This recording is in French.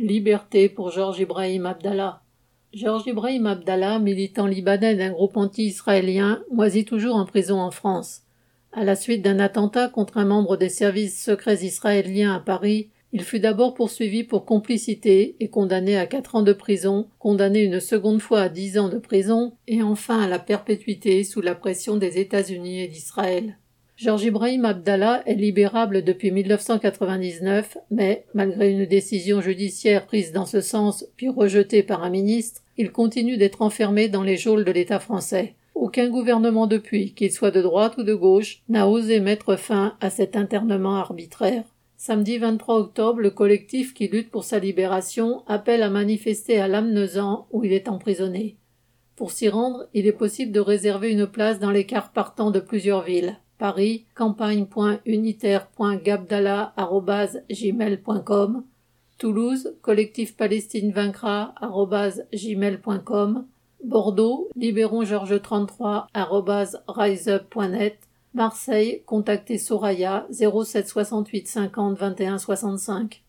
Liberté pour Georges Ibrahim Abdallah. Georges Ibrahim Abdallah, militant libanais d'un groupe anti-israélien, moisit toujours en prison en France. À la suite d'un attentat contre un membre des services secrets israéliens à Paris, il fut d'abord poursuivi pour complicité et condamné à quatre ans de prison, condamné une seconde fois à dix ans de prison, et enfin à la perpétuité sous la pression des États-Unis et d'Israël. Georges Ibrahim Abdallah est libérable depuis 1999, mais, malgré une décision judiciaire prise dans ce sens puis rejetée par un ministre, il continue d'être enfermé dans les geôles de l'État français. Aucun gouvernement depuis, qu'il soit de droite ou de gauche, n'a osé mettre fin à cet internement arbitraire. Samedi 23 octobre, le collectif qui lutte pour sa libération appelle à manifester à Lamnezan où il est emprisonné. Pour s'y rendre, il est possible de réserver une place dans les cars partant de plusieurs villes. Paris, campagne.unitaire.gabdallah.gmail.com Toulouse, collectif Palestine vaincra gmail.com Bordeaux, libérons Georges 33 riseup.net Marseille, contactez Soraya 07 68 50 21 65.